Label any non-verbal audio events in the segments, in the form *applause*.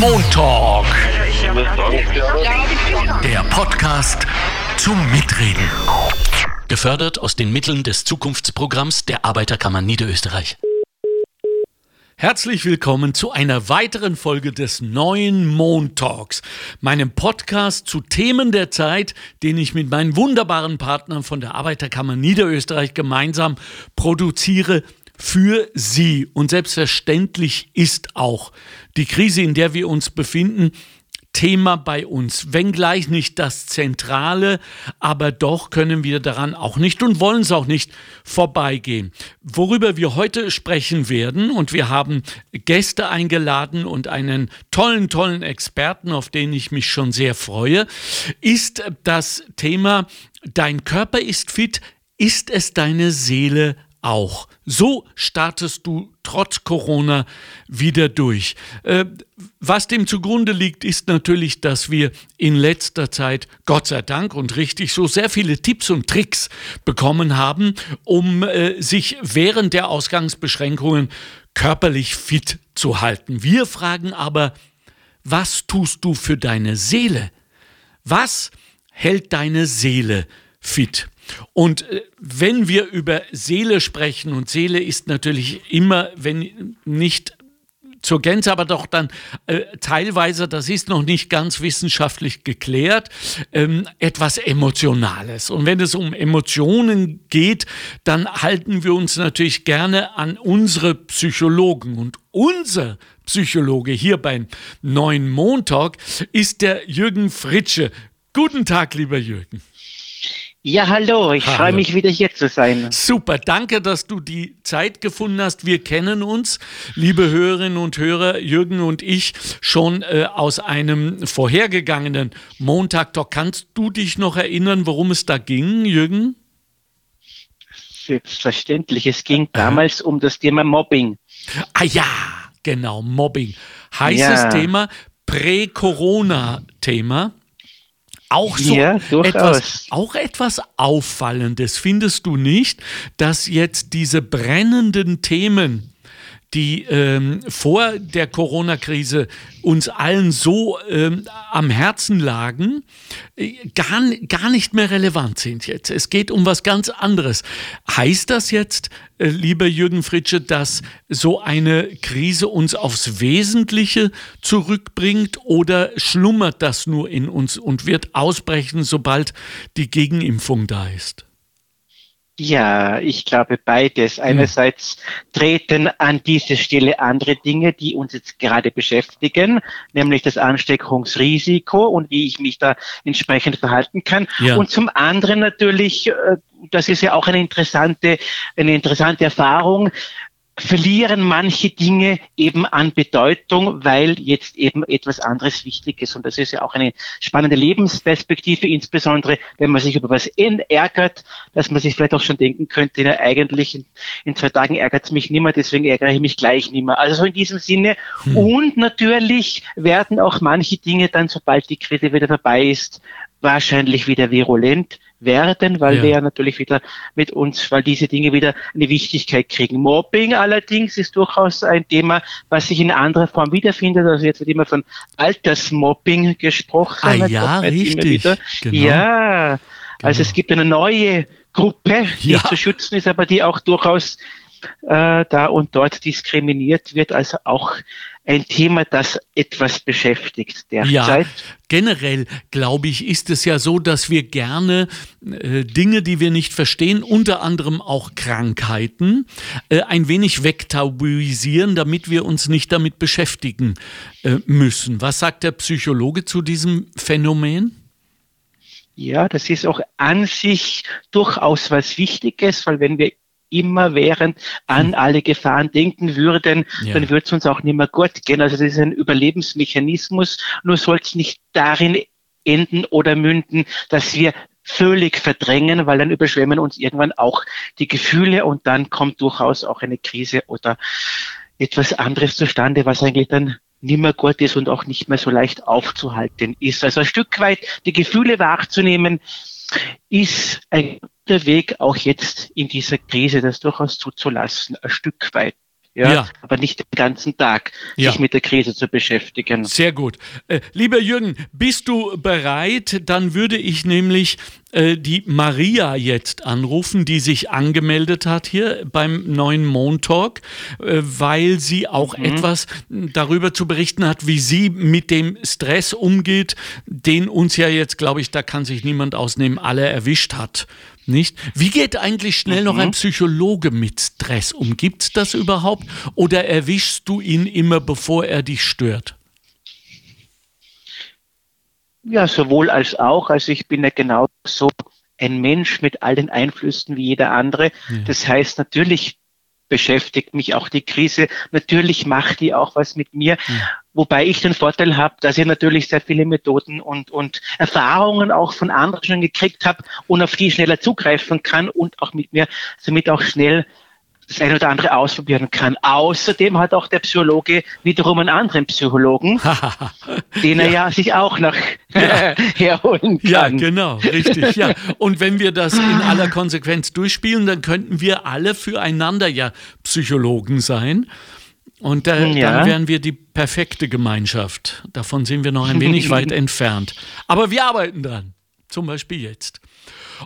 Montalk. Der Podcast zum Mitreden. Gefördert aus den Mitteln des Zukunftsprogramms der Arbeiterkammer Niederösterreich. Herzlich willkommen zu einer weiteren Folge des neuen Montalks, meinem Podcast zu Themen der Zeit, den ich mit meinen wunderbaren Partnern von der Arbeiterkammer Niederösterreich gemeinsam produziere für Sie. Und selbstverständlich ist auch die Krise, in der wir uns befinden, Thema bei uns. Wenngleich nicht das Zentrale, aber doch können wir daran auch nicht und wollen es auch nicht vorbeigehen. Worüber wir heute sprechen werden, und wir haben Gäste eingeladen und einen tollen, tollen Experten, auf den ich mich schon sehr freue, ist das Thema, dein Körper ist fit, ist es deine Seele auch. So startest du trotz Corona wieder durch. Äh, was dem zugrunde liegt, ist natürlich, dass wir in letzter Zeit, Gott sei Dank und richtig so, sehr viele Tipps und Tricks bekommen haben, um äh, sich während der Ausgangsbeschränkungen körperlich fit zu halten. Wir fragen aber, was tust du für deine Seele? Was hält deine Seele fit? Und äh, wenn wir über Seele sprechen, und Seele ist natürlich immer, wenn nicht zur Gänze, aber doch dann äh, teilweise, das ist noch nicht ganz wissenschaftlich geklärt, ähm, etwas Emotionales. Und wenn es um Emotionen geht, dann halten wir uns natürlich gerne an unsere Psychologen. Und unser Psychologe hier beim neuen Montag ist der Jürgen Fritsche. Guten Tag, lieber Jürgen. Ja, hallo, ich freue mich wieder hier zu sein. Super, danke, dass du die Zeit gefunden hast. Wir kennen uns, liebe Hörerinnen und Hörer, Jürgen und ich, schon äh, aus einem vorhergegangenen Montag. Doch kannst du dich noch erinnern, worum es da ging, Jürgen? Selbstverständlich, es ging damals um das Thema Mobbing. Ah ja, genau, Mobbing. Heißes ja. Thema, Prä-Corona-Thema. Auch so ja, etwas, auch etwas Auffallendes, findest du nicht, dass jetzt diese brennenden Themen die ähm, vor der Corona-Krise uns allen so ähm, am Herzen lagen, äh, gar, gar nicht mehr relevant sind jetzt. Es geht um was ganz anderes. Heißt das jetzt, äh, lieber Jürgen Fritsche, dass so eine Krise uns aufs Wesentliche zurückbringt oder schlummert das nur in uns und wird ausbrechen, sobald die Gegenimpfung da ist? Ja, ich glaube beides. Einerseits treten an diese Stelle andere Dinge, die uns jetzt gerade beschäftigen, nämlich das Ansteckungsrisiko und wie ich mich da entsprechend verhalten kann. Ja. Und zum anderen natürlich, äh, das ist ja auch eine interessante, eine interessante Erfahrung, verlieren manche Dinge eben an Bedeutung, weil jetzt eben etwas anderes wichtig ist. Und das ist ja auch eine spannende Lebensperspektive, insbesondere wenn man sich über was ärgert, dass man sich vielleicht auch schon denken könnte, na, eigentlich in, in zwei Tagen ärgert es mich nicht mehr, deswegen ärgere ich mich gleich nicht mehr. Also so in diesem Sinne. Hm. Und natürlich werden auch manche Dinge dann, sobald die Krise wieder vorbei ist, wahrscheinlich wieder virulent werden, weil ja. wir ja natürlich wieder mit uns, weil diese Dinge wieder eine Wichtigkeit kriegen. Mobbing allerdings ist durchaus ein Thema, was sich in anderer Form wiederfindet. Also jetzt wird immer von Altersmobbing gesprochen. Ah, ja, richtig. Genau. Ja, also genau. es gibt eine neue Gruppe, die ja. zu schützen ist, aber die auch durchaus äh, da und dort diskriminiert wird. Also auch ein Thema, das etwas beschäftigt derzeit. Ja, generell glaube ich, ist es ja so, dass wir gerne äh, Dinge, die wir nicht verstehen, unter anderem auch Krankheiten, äh, ein wenig wegtabuisieren, damit wir uns nicht damit beschäftigen äh, müssen. Was sagt der Psychologe zu diesem Phänomen? Ja, das ist auch an sich durchaus was Wichtiges, weil wenn wir immerwährend an hm. alle Gefahren denken würden, ja. dann würde es uns auch nicht mehr gut gehen. Also das ist ein Überlebensmechanismus, nur soll es nicht darin enden oder münden, dass wir völlig verdrängen, weil dann überschwemmen uns irgendwann auch die Gefühle und dann kommt durchaus auch eine Krise oder etwas anderes zustande, was eigentlich dann nicht mehr gut ist und auch nicht mehr so leicht aufzuhalten ist. Also ein Stück weit die Gefühle wahrzunehmen, ist ein guter Weg, auch jetzt in dieser Krise das durchaus zuzulassen, ein Stück weit. ja, ja. aber nicht den ganzen Tag ja. sich mit der Krise zu beschäftigen. Sehr gut. Äh, lieber Jürgen, bist du bereit? Dann würde ich nämlich äh, die Maria jetzt anrufen, die sich angemeldet hat hier beim neuen Montalk, äh, weil sie auch mhm. etwas darüber zu berichten hat, wie sie mit dem Stress umgeht, den uns ja jetzt, glaube ich, da kann sich niemand ausnehmen, alle erwischt hat. Nicht? Wie geht eigentlich schnell mhm. noch ein mhm. Psychologe mit Stress um? Gibt es das überhaupt? Oder erwischst du ihn immer, bevor er dich stört? Ja, sowohl als auch. Also ich bin ja genauso ein Mensch mit all den Einflüssen wie jeder andere. Ja. Das heißt, natürlich beschäftigt mich auch die Krise. Natürlich macht die auch was mit mir. Ja. Wobei ich den Vorteil habe, dass ich natürlich sehr viele Methoden und, und Erfahrungen auch von anderen schon gekriegt habe und auf die schneller zugreifen kann und auch mit mir somit auch schnell das eine oder andere ausprobieren kann. Außerdem hat auch der Psychologe wiederum einen anderen Psychologen, *laughs* den er ja. ja sich auch noch *laughs* *laughs* herholen kann. Ja, genau, richtig. Ja. Und wenn wir das in aller Konsequenz durchspielen, dann könnten wir alle füreinander ja Psychologen sein. Und äh, ja. dann wären wir die perfekte Gemeinschaft. Davon sind wir noch ein wenig weit entfernt. Aber wir arbeiten dran. Zum Beispiel jetzt.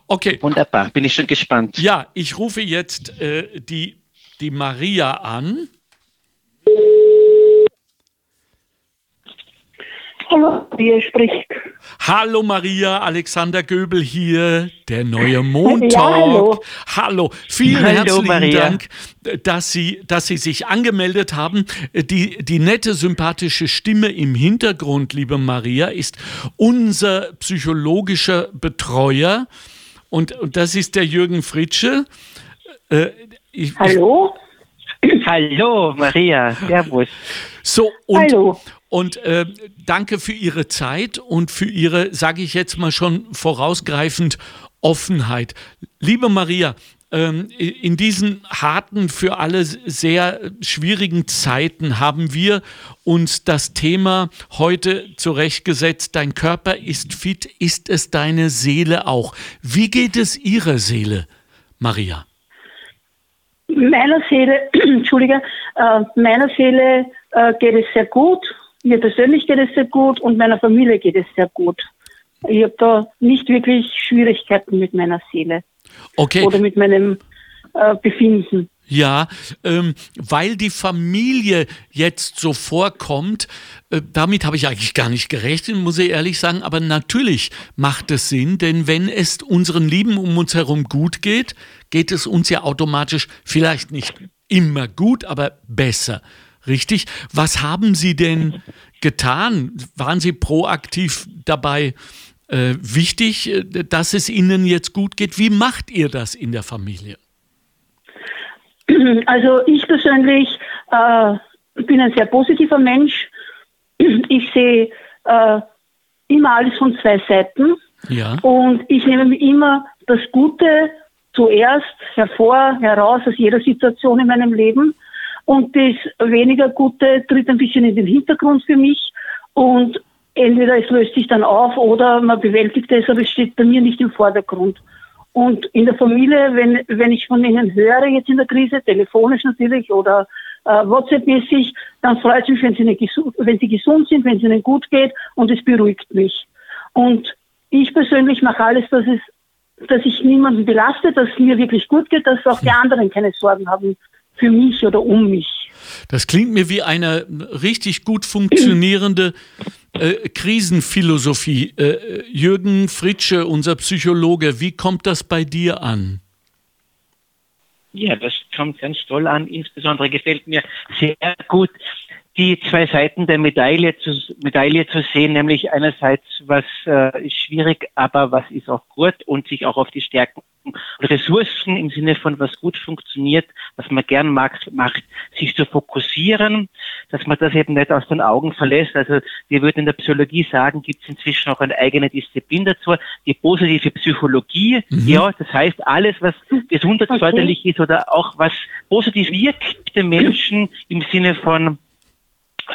Okay. Wunderbar, bin ich schon gespannt. Ja, ich rufe jetzt äh, die, die Maria an. Hallo, wer spricht? Hallo Maria, Alexander Göbel hier, der neue Montag. Ja, hallo. hallo, vielen hallo, herzlichen Maria. Dank, dass Sie, dass Sie sich angemeldet haben. Die, die nette, sympathische Stimme im Hintergrund, liebe Maria, ist unser psychologischer Betreuer. Und, und das ist der Jürgen Fritsche. Äh, ich, Hallo? *clears throat* Hallo, Maria. Servus. So, und, Hallo. Und äh, danke für Ihre Zeit und für Ihre, sage ich jetzt mal schon vorausgreifend, Offenheit. Liebe Maria, in diesen harten, für alle sehr schwierigen Zeiten haben wir uns das Thema heute zurechtgesetzt. Dein Körper ist fit, ist es deine Seele auch? Wie geht es Ihrer Seele, Maria? Meiner Seele, *clears throat* Entschuldige, äh, meiner Seele äh, geht es sehr gut mir persönlich geht es sehr gut und meiner Familie geht es sehr gut. Ich habe da nicht wirklich Schwierigkeiten mit meiner Seele. Okay. Oder mit meinem äh, Befinden. Ja, ähm, weil die Familie jetzt so vorkommt, äh, damit habe ich eigentlich gar nicht gerechnet, muss ich ehrlich sagen, aber natürlich macht es Sinn, denn wenn es unseren Lieben um uns herum gut geht, geht es uns ja automatisch vielleicht nicht immer gut, aber besser. Richtig. Was haben Sie denn getan? Waren Sie proaktiv dabei äh, wichtig, äh, dass es Ihnen jetzt gut geht? Wie macht ihr das in der Familie? *clears throat* Also ich persönlich äh, bin ein sehr positiver Mensch. *clears throat* Ich sehe äh, immer alles von zwei Seiten. Ja. Und ich nehme immer das Gute zuerst hervor, heraus aus jeder Situation in meinem Leben und das weniger Gute tritt ein bisschen in den Hintergrund für mich und entweder es löst sich dann auf oder man bewältigt es, aber es steht bei mir nicht im Vordergrund. Und in der Familie, wenn, wenn ich von ihnen höre, jetzt in der Krise, telefonisch natürlich oder äh, WhatsApp-mäßig, dann freut es mich, wenn sie, nicht wenn sie gesund sind, wenn es ihnen gut geht und es beruhigt mich. Und ich persönlich mache alles, dass es dass ich niemanden belaste, dass es mir wirklich gut geht, dass auch die anderen keine Sorgen haben für mich oder um mich. Das klingt mir wie eine richtig gut funktionierende äh, Krisenphilosophie. Äh, Jürgen Fritsche, unser Psychologe, wie kommt das bei dir an? Ja, das kommt ganz toll an. Insbesondere gefällt mir sehr gut die zwei Seiten der Medaille zu, Medaille zu sehen, nämlich einerseits, was äh, ist schwierig, aber was ist auch gut und sich auch auf die Stärken und Ressourcen im Sinne von was gut funktioniert, was man gern mag, macht, sich zu fokussieren, dass man das eben nicht aus den Augen verlässt. Also wir würden in der Psychologie sagen, gibt es inzwischen auch eine eigene Disziplin dazu, die positive Psychologie. Mhm. Ja, das heißt alles, was gesundheitsförderlich okay. ist oder auch was positiv wirkt den Menschen im Sinne von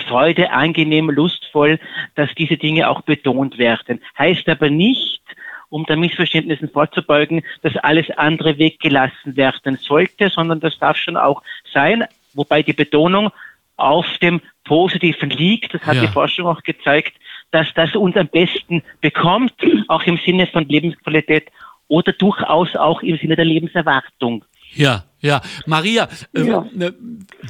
Freude, angenehm, lustvoll, dass diese Dinge auch betont werden. Heißt aber nicht, um da Missverständnissen vorzubeugen, dass alles andere weggelassen werden sollte, sondern das darf schon auch sein, wobei die Betonung auf dem Positiven liegt. Das hat ja. die Forschung auch gezeigt, dass das uns am besten bekommt, auch im Sinne von Lebensqualität oder durchaus auch im Sinne der Lebenserwartung. Ja, ja. Maria, äh, ja. Äh,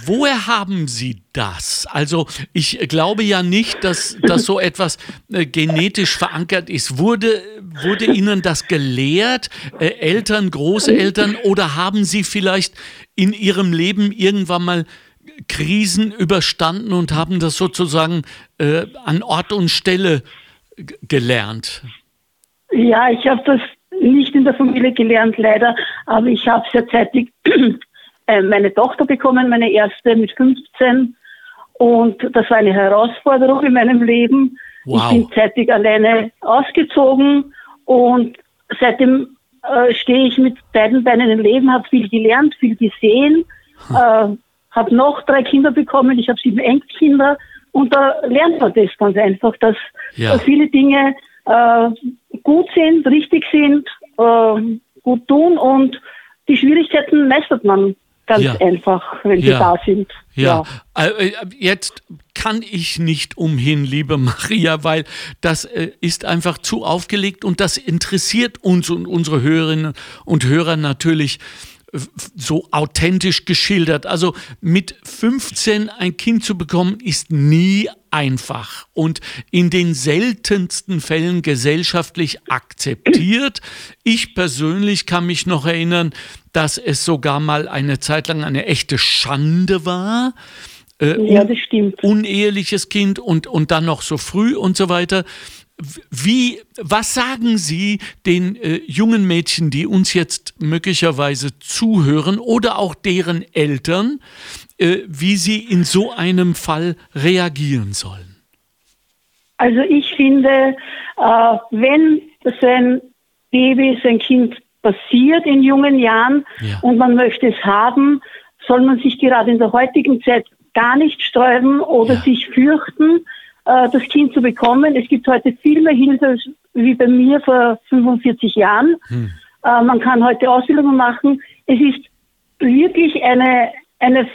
woher haben Sie das? Also ich glaube ja nicht, dass, dass so etwas äh, genetisch verankert ist. Wurde, wurde Ihnen das gelehrt, äh, Eltern, Großeltern, oder haben Sie vielleicht in Ihrem Leben irgendwann mal Krisen überstanden und haben das sozusagen äh, an Ort und Stelle gelernt? Ja, ich habe das nicht in der Familie gelernt, leider, aber ich habe sehr zeitig *clears throat* äh, meine Tochter bekommen, meine erste mit 15. Und das war eine Herausforderung in meinem Leben. Wow. Ich bin zeitig alleine ausgezogen und seitdem äh, stehe ich mit beiden Beinen im Leben, habe viel gelernt, viel gesehen, hm. äh, habe noch drei Kinder bekommen, ich habe sieben Enkelkinder und da lernt man das ganz einfach, dass ja. viele Dinge äh, gut sind, richtig sind, äh, gut tun und die Schwierigkeiten meistert man ganz ja. einfach, wenn sie da sind. Ja. ja. Äh, äh, jetzt kann ich nicht umhin, liebe Maria, weil das äh, ist einfach zu aufgelegt und das interessiert uns und unsere Hörerinnen und Hörer natürlich so authentisch geschildert. Also mit 15 ein Kind zu bekommen, ist nie einfach und in den seltensten Fällen gesellschaftlich akzeptiert. Ich persönlich kann mich noch erinnern, dass es sogar mal eine Zeit lang eine echte Schande war. Äh, ja, das stimmt. Uneheliches Kind und, und dann noch so früh und so weiter. Wie, was sagen Sie den äh, jungen Mädchen, die uns jetzt möglicherweise zuhören oder auch deren Eltern, äh, wie sie in so einem Fall reagieren sollen? Also ich finde, äh, wenn so ein Baby, so ein Kind passiert in jungen Jahren ja. und man möchte es haben, soll man sich gerade in der heutigen Zeit gar nicht sträuben oder ja. sich fürchten, äh, das Kind zu bekommen. Es gibt heute viel mehr Hilfe wie bei mir vor 45 Jahren. Hm. Äh, man kann heute Ausbildungen machen. Es ist wirklich eine, eine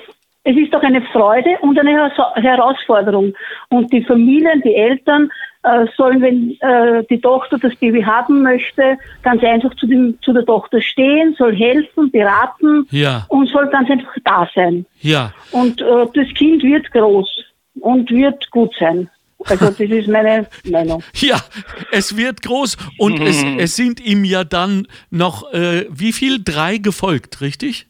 es ist doch eine Freude und eine Herausforderung. Und die Familien, die Eltern äh, sollen, wenn äh, die Tochter das Baby haben möchte, ganz einfach zu, dem, zu der Tochter stehen, soll helfen, beraten ja. und soll ganz einfach da sein. Ja. Und äh, das Kind wird groß und wird gut sein. Also das ist meine Meinung. *laughs* Ja, es wird groß und es, es sind ihm ja dann noch, äh, wie viel? Drei gefolgt, richtig?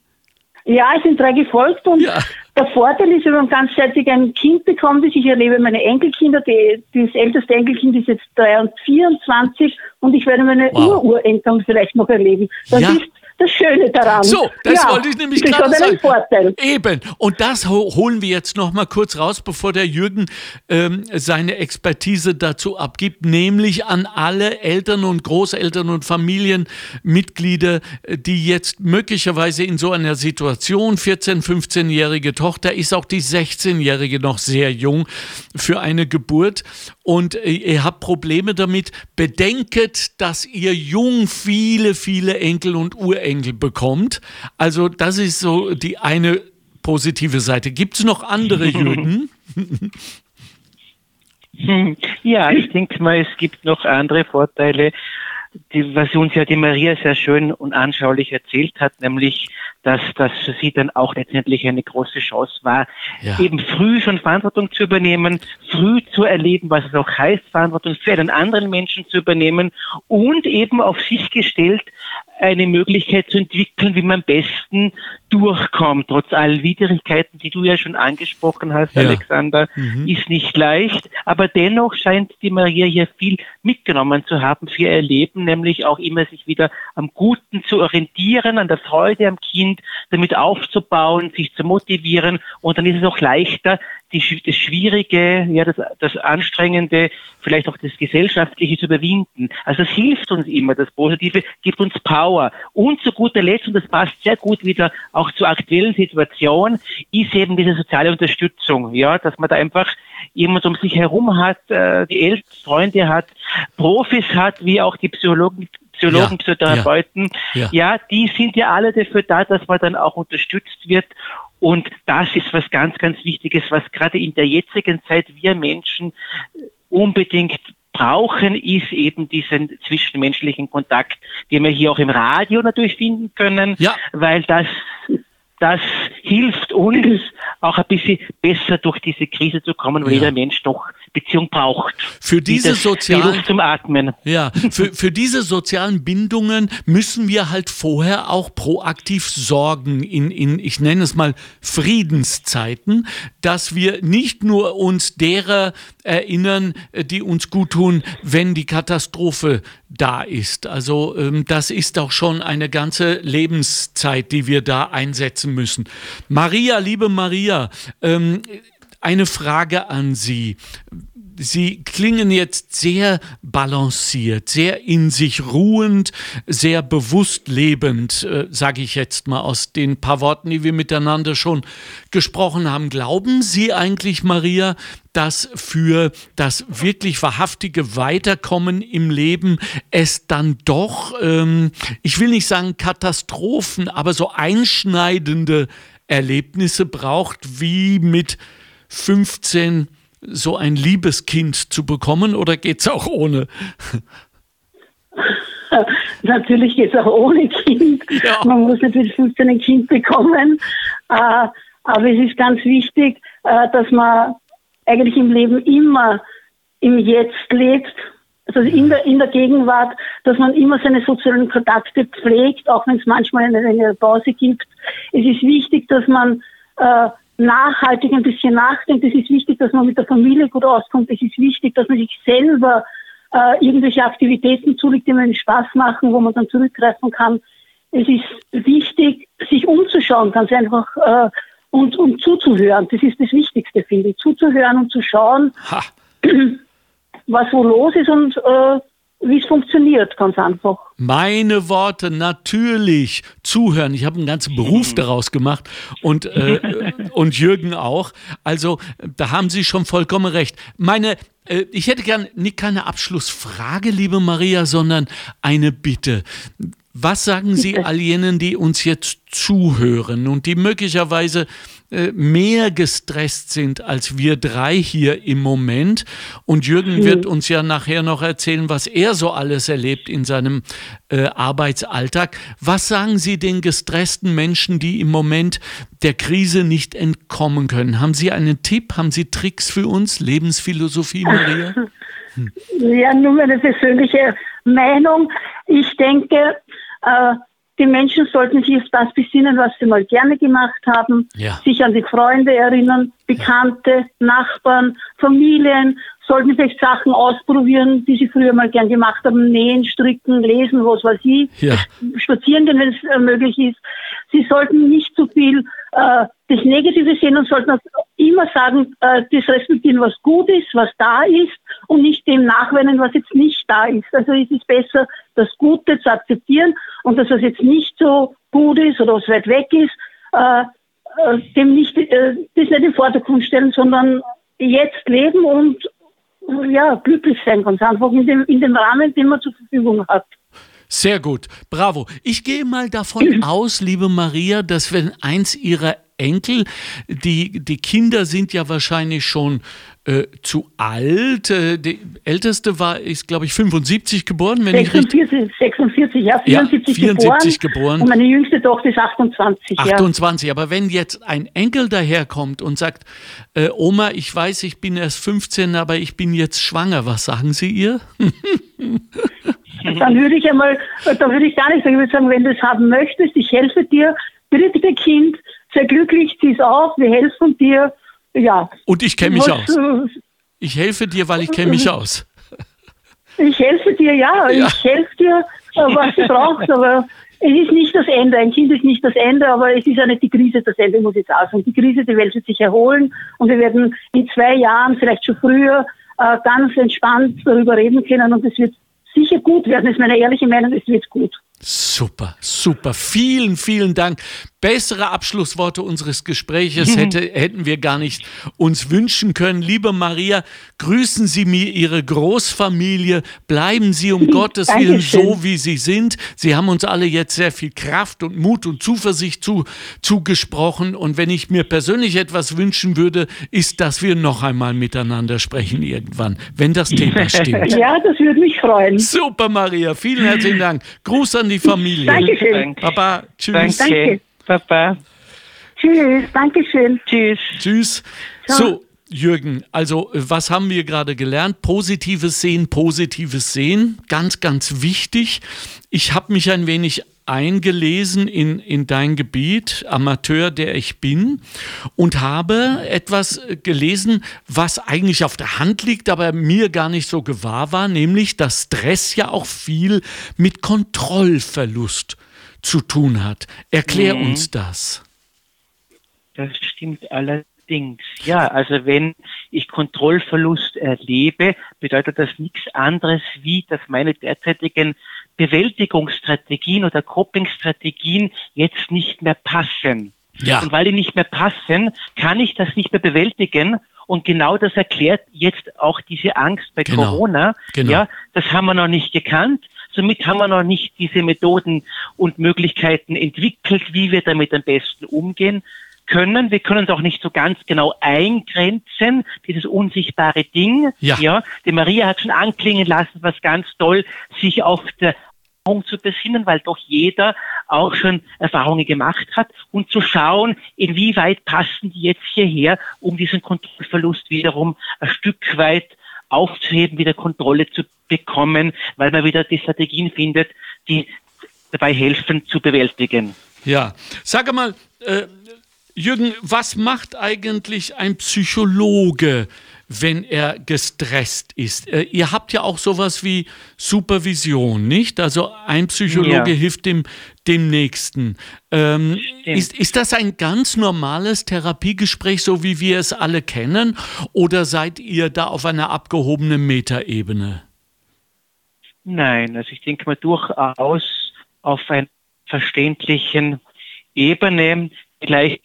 Ja, es sind drei gefolgt und ja. der Vorteil ist, wenn man ganzzeitig ein Kind bekommt, ist, ich erlebe meine Enkelkinder, die, das älteste Enkelkind ist jetzt 23 und ich werde meine wow. Ururenkeln vielleicht noch erleben. Das ja. ist das Schöne daran. So, das ja, wollte ich nämlich gerade sagen. Vorteil. Eben. Und das holen wir jetzt noch mal kurz raus, bevor der Jürgen ähm, seine Expertise dazu abgibt, nämlich an alle Eltern und Großeltern und Familienmitglieder, äh, die jetzt möglicherweise in so einer Situation, 14-, 15-jährige Tochter, ist auch die 16-jährige noch sehr jung für eine Geburt und äh, ihr habt Probleme damit. Bedenket, dass ihr jung viele, viele Enkel und Urenkel Enkel bekommt. Also das ist so die eine positive Seite. Gibt es noch andere *laughs* Jürgen? Ja, ich denke mal, es gibt noch andere Vorteile, die, was uns ja die Maria sehr schön und anschaulich erzählt hat, nämlich dass das für sie dann auch letztendlich eine große Chance war, ja. eben früh schon Verantwortung zu übernehmen, früh zu erleben, was es auch heißt, Verantwortung für einen anderen Menschen zu übernehmen und eben auf sich gestellt eine Möglichkeit zu entwickeln, wie man am besten durchkommt, trotz allen Widrigkeiten, die du ja schon angesprochen hast, ja. Alexander, mhm. ist nicht leicht, aber dennoch scheint die Maria hier viel mitgenommen zu haben für ihr Leben, nämlich auch immer sich wieder am Guten zu orientieren, an der Freude am Kind, damit aufzubauen, sich zu motivieren und dann ist es auch leichter, die, das Schwierige, ja, das, das Anstrengende, vielleicht auch das Gesellschaftliche zu überwinden. Also es hilft uns immer, das Positive gibt uns Power. Und zu guter Letzt, und das passt sehr gut wieder auch zur aktuellen Situation, ist eben diese soziale Unterstützung, ja, dass man da einfach jemand um sich herum hat, äh, die Eltern, Freunde hat, Profis hat, wie auch die Psychologen, Psychologen, ja, Psychotherapeuten, ja, ja. ja, die sind ja alle dafür da, dass man dann auch unterstützt wird. Und das ist was ganz, ganz Wichtiges, was gerade in der jetzigen Zeit wir Menschen unbedingt brauchen, ist eben diesen zwischenmenschlichen Kontakt, den wir hier auch im Radio natürlich finden können, ja. weil das das hilft uns auch ein bisschen besser durch diese Krise zu kommen, weil ja. jeder Mensch doch Beziehung braucht. Für diese sozialen zum Atmen. Ja, für, für diese sozialen Bindungen müssen wir halt vorher auch proaktiv sorgen in, in, ich nenne es mal Friedenszeiten, dass wir nicht nur uns derer erinnern, die uns gut tun, wenn die Katastrophe da ist. Also ähm, das ist auch schon eine ganze Lebenszeit, die wir da einsetzen müssen. Maria, liebe Maria, ähm, eine Frage an Sie. Sie klingen jetzt sehr balanciert, sehr in sich ruhend, sehr bewusst lebend, äh, sage ich jetzt mal aus den paar Worten, die wir miteinander schon gesprochen haben. Glauben Sie eigentlich, Maria, dass für das wirklich wahrhaftige Weiterkommen im Leben es dann doch, ähm, ich will nicht sagen Katastrophen, aber so einschneidende Erlebnisse braucht, wie mit 15 so ein Liebeskind zu bekommen oder geht es auch ohne? *laughs* natürlich geht es auch ohne Kind. Ja. Man muss natürlich 15 ein Kind bekommen. Äh, aber es ist ganz wichtig, äh, dass man eigentlich im Leben immer im Jetzt lebt, also in der, in der Gegenwart, dass man immer seine sozialen Kontakte pflegt, auch wenn es manchmal eine, eine Pause gibt. Es ist wichtig, dass man äh, nachhaltig ein bisschen nachdenkt. Es ist wichtig, dass man mit der Familie gut auskommt. Es ist wichtig, dass man sich selber äh, irgendwelche Aktivitäten zulegt, die einem Spaß machen, wo man dann zurückgreifen kann. Es ist wichtig, sich umzuschauen, ganz einfach, äh, und, und zuzuhören. Das ist das Wichtigste, finde ich. Zuzuhören und zu schauen, ha. *clears throat* was wo los ist und äh, wie es funktioniert, ganz einfach. Meine Worte, natürlich zuhören. Ich habe einen ganzen Beruf mhm. daraus gemacht und, äh, *laughs* und Jürgen auch. Also da haben Sie schon vollkommen recht. Meine, äh, ich hätte gern nicht keine Abschlussfrage, liebe Maria, sondern eine Bitte. Was sagen Sie *laughs* all jenen, die uns jetzt zuhören und die möglicherweise äh, mehr gestresst sind als wir drei hier im Moment. Und Jürgen wird uns ja nachher noch erzählen, was er so alles erlebt in seinem äh, Arbeitsalltag. Was sagen Sie den gestressten Menschen, die im Moment der Krise nicht entkommen können? Haben Sie einen Tipp? Haben Sie Tricks für uns? Lebensphilosophie, Maria? *laughs* Hm. Ja, nur meine persönliche Meinung. Ich denke, die Menschen sollten sich auf das besinnen, was sie mal gerne gemacht haben, ja. sich an die Freunde erinnern, Bekannte, Nachbarn, Familien, sollten vielleicht Sachen ausprobieren, die sie früher mal gern gemacht haben, nähen, stricken, lesen, was weiß ich, ja. spazieren gehen, wenn es äh, möglich ist. Sie sollten nicht zu viel äh, das Negative sehen und sollten immer sagen, äh, das respektieren, was gut ist, was da ist und nicht dem nachwenden, was jetzt nicht da ist. Also es ist besser, das Gute zu akzeptieren und dass was jetzt nicht so gut ist oder was weit weg ist, äh, äh dem nicht, äh, das nicht in den Vordergrund stellen, sondern jetzt leben und ja, glücklich sein, ganz einfach in dem, in dem Rahmen, den man zur Verfügung hat. Sehr gut, bravo. Ich gehe mal davon aus, liebe Maria, dass wenn eins Ihrer Enkel, die, die Kinder sind ja wahrscheinlich schon äh, zu alt. Äh, die älteste war, ist glaube ich 75 geboren, wenn 46, ich richtig 46, ja, 74, ja, 74 geboren. geboren. Und meine jüngste Tochter ist 28. 28, ja. aber wenn jetzt ein Enkel daherkommt und sagt, äh, Oma, ich weiß, ich bin erst 15, aber ich bin jetzt schwanger, was sagen Sie ihr? *laughs* Dann würde ich einmal, da würde ich gar nicht sagen, ich würde sagen, wenn du es haben möchtest, ich helfe dir, bitte Kind, sei glücklich, zieh es auf, wir helfen dir ja. Und ich kenne mich aus. Ich helfe dir, weil ich kenne mich aus. *laughs* Ich helfe dir, ja. *laughs* ja. Ich helfe dir, was du brauchst, aber es ist nicht das Ende. Ein Kind ist nicht das Ende, aber es ist ja nicht die Krise das Ende, muss ich sagen. Die Krise, die Welt wird sich erholen und wir werden in zwei Jahren, vielleicht schon früher, äh, ganz entspannt darüber reden können und es wird sicher gut werden. Ist meine ehrliche Meinung, es wird gut. Super, super. Vielen, vielen Dank. Bessere Abschlussworte unseres Gespräches *laughs* hätte, hätten wir gar nicht uns wünschen können. Liebe Maria, grüßen Sie mir Ihre Großfamilie. Bleiben Sie um *laughs* Gottes Willen so, wie Sie sind. Sie haben uns alle jetzt sehr viel Kraft und Mut und Zuversicht zu, zugesprochen. Und wenn ich mir persönlich etwas wünschen würde, ist, dass wir noch einmal miteinander sprechen irgendwann, wenn das Thema *laughs* stimmt. Ja, das würde mich freuen. Super, Maria. Vielen herzlichen Dank. Gruß an die Familie. Dankeschön. Papa, tschüss. Danke. Papa. Tschüss, Dankeschön. Tschüss. Tschüss. So, Jürgen, also was haben wir gerade gelernt? Positives Sehen, positives Sehen, ganz, ganz wichtig. Ich habe mich ein wenig eingelesen in, in dein Gebiet, Amateur, der ich bin, und habe etwas gelesen, was eigentlich auf der Hand liegt, aber mir gar nicht so gewahr war, nämlich, dass Stress ja auch viel mit Kontrollverlust zu tun hat. Erklär mhm. uns das. Das stimmt allerdings. Ja, also wenn ich Kontrollverlust erlebe, bedeutet das nichts anderes, wie dass meine derzeitigen Bewältigungsstrategien oder Coping-Strategien jetzt nicht mehr passen. Ja. Und weil die nicht mehr passen, kann ich das nicht mehr bewältigen. Und genau das erklärt jetzt auch diese Angst bei genau. Corona. Genau. Ja, das haben wir noch nicht gekannt. Somit haben wir noch nicht diese Methoden und Möglichkeiten entwickelt, wie wir damit am besten umgehen können. Wir können es auch nicht so ganz genau eingrenzen, dieses unsichtbare Ding. Ja. ja. Die Maria hat schon anklingen lassen, was ganz toll, sich auf der zu besinnen, weil doch jeder auch schon Erfahrungen gemacht hat und zu schauen, inwieweit passen die jetzt hierher, um diesen Kontrollverlust wiederum ein Stück weit aufzuheben, wieder Kontrolle zu bekommen, weil man wieder die Strategien findet, die dabei helfen zu bewältigen. Ja, sage mal, äh, Jürgen, was macht eigentlich ein Psychologe, wenn er gestresst ist? Äh, ihr habt ja auch sowas wie Supervision, nicht? Also ein Psychologe ja. hilft dem, dem Nächsten. Ähm, ist, ist das ein ganz normales Therapiegespräch, so wie wir es alle kennen? Oder seid ihr da auf einer abgehobenen Metaebene? Nein, also ich denke mal durchaus auf einer verständlichen Ebene, vielleicht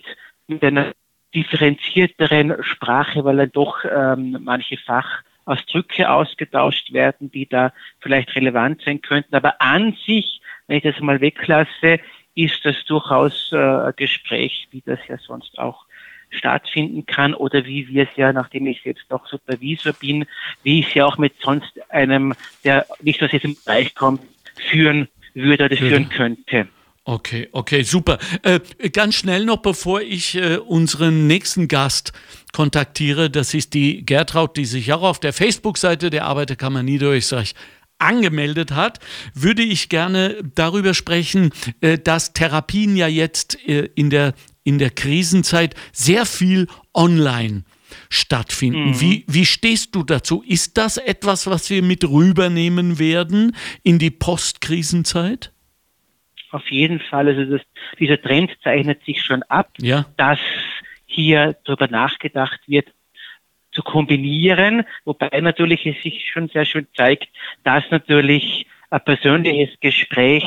mit einer differenzierteren Sprache, weil dann doch ähm, manche Fachausdrücke ausgetauscht werden, die da vielleicht relevant sein könnten. Aber an sich, wenn ich das mal weglasse, ist das durchaus äh, ein Gespräch, wie das ja sonst auch stattfinden kann oder wie wir es ja, nachdem ich selbst auch Supervisor bin, wie ich es ja auch mit sonst einem, der nicht aus diesem Bereich kommt, führen würde oder führen könnte. Okay, okay, super. Äh, ganz schnell noch, bevor ich äh, unseren nächsten Gast kontaktiere, das ist die Gertraud, die sich auch auf der Facebook-Seite der Arbeiterkammer Niederösterreich angemeldet hat, würde ich gerne darüber sprechen, äh, dass Therapien ja jetzt äh, in, der, in der Krisenzeit sehr viel online stattfinden. Mhm. Wie, wie stehst du dazu? Ist das etwas, was wir mit rübernehmen werden in die Postkrisenzeit? Auf jeden Fall. Also das, dieser Trend zeichnet sich schon ab, ja. dass hier darüber nachgedacht wird, zu kombinieren, wobei natürlich es sich schon sehr schön zeigt, dass natürlich ein persönliches Gespräch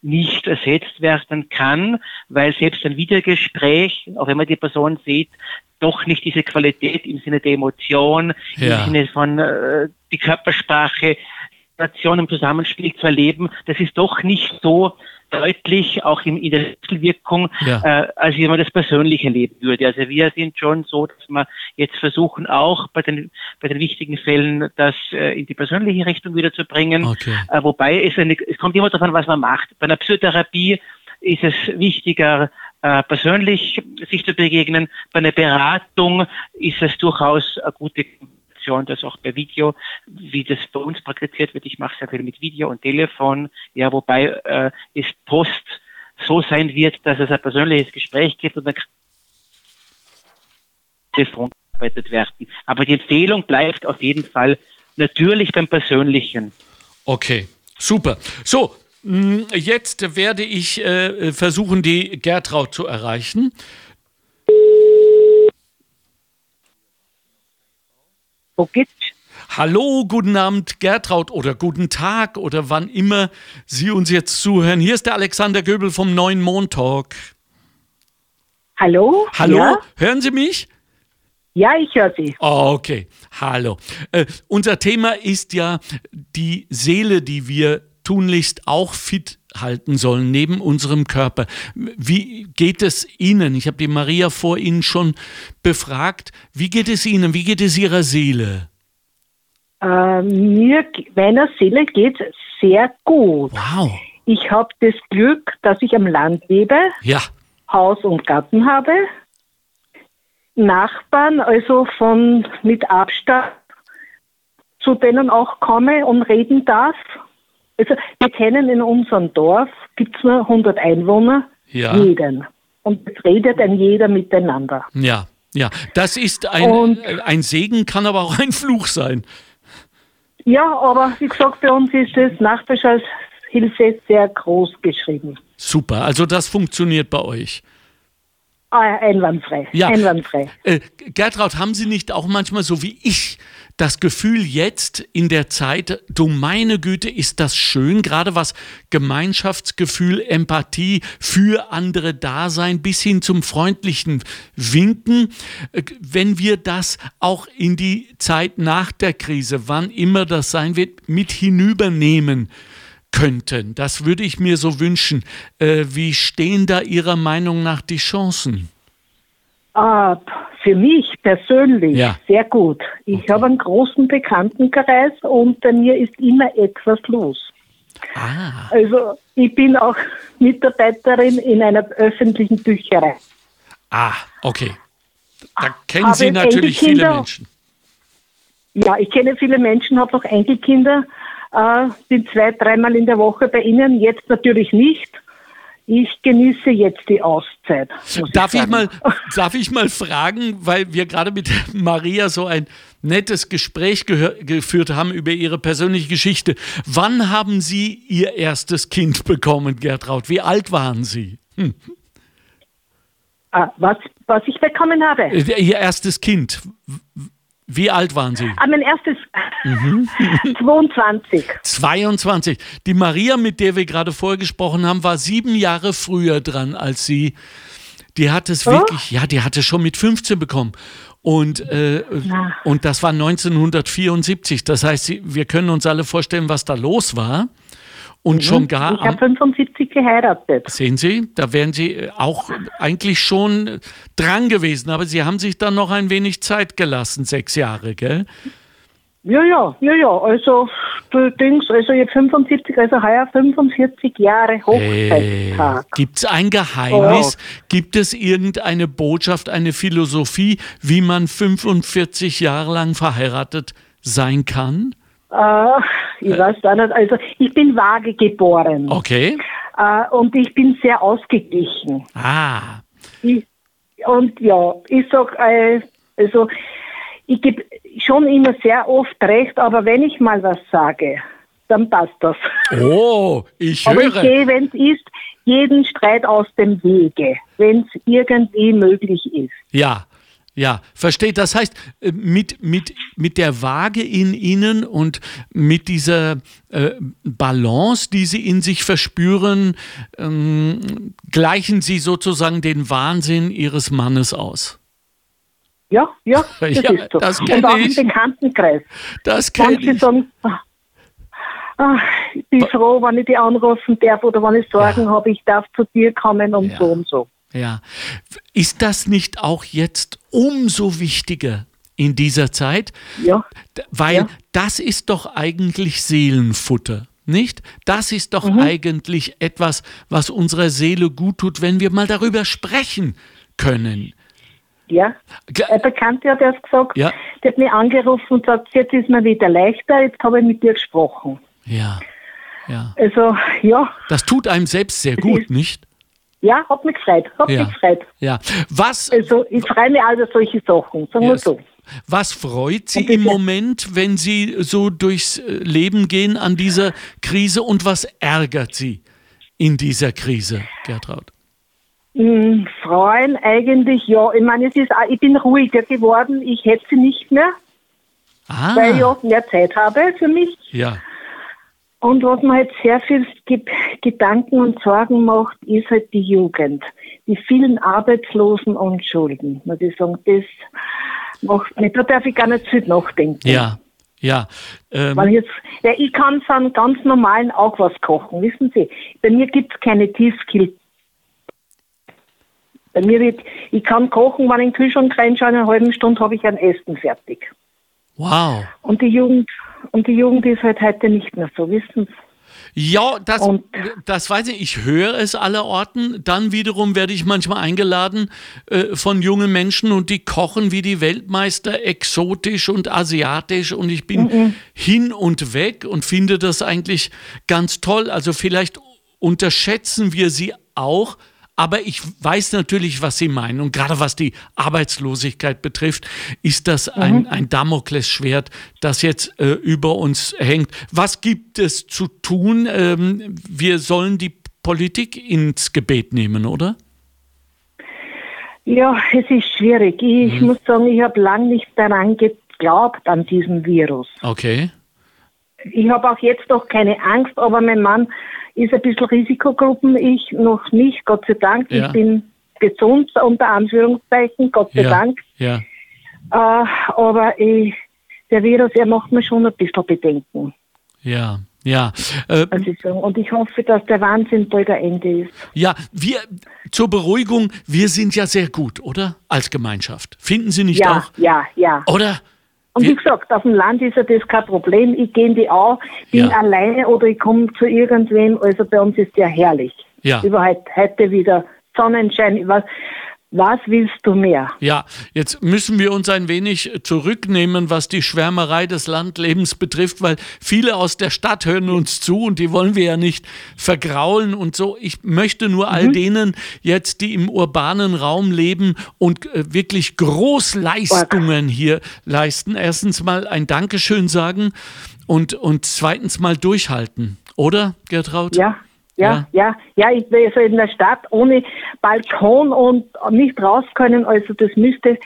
nicht ersetzt werden kann, weil selbst ein Wiedergespräch, auch wenn man die Person sieht, doch nicht diese Qualität im Sinne der Emotion, ja. im Sinne von äh, die Körpersprache, Nation im Zusammenspiel zu erleben, das ist doch nicht so deutlich, auch in, in der Wechselwirkung, ja. äh, als wenn man das persönlich erleben würde. Also wir sind schon so, dass wir jetzt versuchen, auch bei den, bei den wichtigen Fällen das äh, in die persönliche Richtung wieder zu bringen. Okay. Äh, wobei es, eine, es kommt immer davon, was man macht. Bei einer Psychotherapie ist es wichtiger, äh, persönlich sich zu begegnen. Bei einer Beratung ist es durchaus eine gute Kommunikation, das auch per Video, wie das bei uns praktiziert wird. Ich mache sehr viel mit Video und Telefon, ja, wobei äh, es Post so sein wird, dass es ein persönliches Gespräch gibt und dann kann Telefon gearbeitet werden. Aber die Empfehlung bleibt auf jeden Fall natürlich beim Persönlichen. Okay, super. So, Jetzt werde ich äh, versuchen, die Gertraud zu erreichen. Bogic. Hallo, guten Abend, Gertraud, oder guten Tag, oder wann immer Sie uns jetzt zuhören. Hier ist der Alexander Göbel vom neuen Montalk. Hallo? Hallo, ja? hören Sie mich? Ja, ich höre Sie. Oh, okay, hallo. Äh, unser Thema ist ja die Seele, die wir tunlichst auch fit halten sollen neben unserem Körper. Wie geht es Ihnen? Ich habe die Maria vor Ihnen schon befragt. Wie geht es Ihnen? Wie geht es Ihrer Seele? Äh, mir, meiner Seele geht es sehr gut. Wow. Ich habe das Glück, dass ich am Land lebe, ja. Haus und Garten habe, Nachbarn, also von mit Abstand, zu denen auch komme und reden darf. Also wir kennen in unserem Dorf, gibt es nur 100 Einwohner, ja. jeden. Und es redet ein jeder miteinander. Ja, ja. Das ist ein, und, ein Segen, kann aber auch ein Fluch sein. Ja, aber wie gesagt, bei uns ist das Nachbarschaftshilfe sehr groß geschrieben. Super, also das funktioniert bei euch. Ah, einwandfrei. Ja. Einwandfrei. Äh, Gertraud, haben Sie nicht auch manchmal so wie ich das Gefühl jetzt in der Zeit, du meine Güte, ist das schön, gerade was Gemeinschaftsgefühl, Empathie für andere Dasein bis hin zum freundlichen Winken, äh, wenn wir das auch in die Zeit nach der Krise, wann immer das sein wird, mit hinübernehmen könnten. Das würde ich mir so wünschen. Äh, wie stehen da Ihrer Meinung nach die Chancen? Ah, für mich persönlich ja. sehr gut. Ich okay. habe einen großen Bekanntenkreis und bei mir ist immer etwas los. Ah. Also ich bin auch Mitarbeiterin in einer öffentlichen Bücherei. Ah, okay. Da kennen habe Sie natürlich viele Menschen. Ja, ich kenne viele Menschen, habe noch Enkelkinder äh, bin zwei, dreimal in der Woche bei Ihnen, jetzt natürlich nicht. Ich genieße jetzt die Auszeit. Darf ich, ich mal, *laughs* darf ich mal fragen, weil wir gerade mit *laughs* Maria so ein nettes Gespräch geführt haben über ihre persönliche Geschichte. Wann haben Sie Ihr erstes Kind bekommen, Gertraud? Wie alt waren Sie? Hm. Ah, was, was ich bekommen habe? Ihr erstes Kind. Wie alt waren Sie? Ah, mein erstes *laughs* mhm. 22. 22. Die Maria, mit der wir gerade vorgesprochen haben, war sieben Jahre früher dran als Sie. Die hat es oh? wirklich, ja, die hatte schon mit 15 bekommen. Und, äh, und das war 1974. Das heißt, wir können uns alle vorstellen, was da los war. Und mhm. schon gar. Ich habe 75 geheiratet. Sehen Sie, da wären Sie äh, auch eigentlich schon dran gewesen, aber Sie haben sich dann noch ein wenig Zeit gelassen, sechs Jahre, gell? Ja, ja, ja, ja. Also, du denkst, also jetzt 75, also heuer 45 Jahre Hochzeitstag. Hey, Gibt es ein Geheimnis? Oh. Gibt es irgendeine Botschaft, eine Philosophie, wie man 45 Jahre lang verheiratet sein kann? Äh, ich weiß da nicht. Also ich bin vage geboren. Okay. Äh, und ich bin sehr ausgeglichen. Ah. Ich, und ja, ich sag, äh, also ich gebe schon immer sehr oft recht, aber wenn ich mal was sage, dann passt das. Oh, ich höre. Aber ich gehe, wenn es ist, jeden Streit aus dem Wege, wenn es irgendwie möglich ist. Ja, ja, versteht. Das heißt, äh, mit, mit, mit der Waage in Ihnen und mit dieser äh, Balance, die Sie in sich verspüren, ähm, gleichen Sie sozusagen den Wahnsinn Ihres Mannes aus. Ja, ja, *laughs* das ja, ist so. Das und auch ich. im Bekanntenkreis. Das kenne ich. sagen, ah, ich bin froh, wenn ich die anrufen darf oder wenn ich Sorgen ja. habe, ich darf zu dir kommen und ja. so und so. Ja. Ist das nicht auch jetzt umso wichtiger in dieser Zeit? Ja. Weil ja. das ist doch eigentlich Seelenfutter. Nicht? Das ist doch mhm. eigentlich etwas, was unserer Seele gut tut, wenn wir mal darüber sprechen können. Ja, ein Bekannter hat erst gesagt, ja. der hat mich angerufen und sagt, jetzt ist mir wieder leichter, jetzt habe ich mit dir gesprochen. Ja, ja. Also, ja. Das tut einem selbst sehr gut, nicht? Ja, hat mich gefreut. Hat ja. mich gefreut. Ja. Was, also ich freue mich also solche Sachen, sagen wir so. Was freut Sie im Moment, wenn Sie so durchs äh, Leben gehen an dieser Krise und was ärgert Sie in dieser Krise, Gertraud? Hm, freuen eigentlich, ja. Ich meine, es ist auch, ich bin ruhiger geworden. Ich hätte sie nicht mehr, ah. weil ich auch mehr Zeit habe für mich. Ja. Und was mir halt sehr viel Ge Gedanken und Sorgen macht, ist halt die Jugend. die vielen Arbeitslosen und Schulden. Muss ich sagen, das macht mich, da darf ich gar nicht viel nachdenken. Ja, ja. Ähm. Weil jetzt, ja, ich kann von ganz normalen auch was kochen, wissen Sie. Bei mir gibt es keine Tiefkühl. Bei mir wird, ich kann kochen, wenn ich in den Kühlschrank reinschaue, in einer halben Stunde habe ich ein Essen fertig. Wow. Und die Jugend, und die Jugend ist halt heute nicht mehr so, wissen Sie. Ja, das, das weiß ich. Ich höre es aller Orten. Dann wiederum werde ich manchmal eingeladen äh, von jungen Menschen und die kochen wie die Weltmeister, exotisch und asiatisch. Und ich bin mhm. hin und weg und finde das eigentlich ganz toll. Also vielleicht unterschätzen wir sie auch, aber ich weiß natürlich, was Sie meinen. Und gerade was die Arbeitslosigkeit betrifft, ist das mhm. ein, ein Damoklesschwert, das jetzt äh, über uns hängt. Was gibt es zu tun? Ähm, wir sollen die Politik ins Gebet nehmen, oder? Ja, es ist schwierig. Ich mhm. muss sagen, ich habe lange nicht daran geglaubt, an diesen Virus. Okay. Ich habe auch jetzt noch keine Angst, aber mein Mann ist ein bisschen Risikogruppen, ich noch nicht, Gott sei Dank. Ja. Ich bin gesund, unter Anführungszeichen, Gott sei ja. Dank. Ja. Äh, aber ich, der Virus, er macht mir schon ein bisschen Bedenken. Ja, ja. Äh, und ich hoffe, dass der Wahnsinn bald ein Ende ist. Ja, wir, zur Beruhigung, wir sind ja sehr gut, oder? Als Gemeinschaft. Finden Sie nicht ja, auch? Ja, ja. Oder? Und wie gesagt, auf dem Land ist ja das kein Problem. Ich gehe in die Au, bin ja. alleine oder ich komme zu irgendwem. Also bei uns ist ja herrlich. Ja. Über heute, heute wieder Sonnenschein. Was, was willst du mehr? Ja, jetzt müssen wir uns ein wenig zurücknehmen, was die Schwärmerei des Landlebens betrifft, weil viele aus der Stadt hören uns zu und die wollen wir ja nicht vergraulen und so. Ich möchte nur all mhm. denen jetzt, die im urbanen Raum leben und äh, wirklich Großleistungen hier leisten, erstens mal ein Dankeschön sagen und, und zweitens mal durchhalten. Oder, Gertraud? Ja, ja, ja, ja, ich bin also in der Stadt ohne Balkon und nicht raus können, also das müsste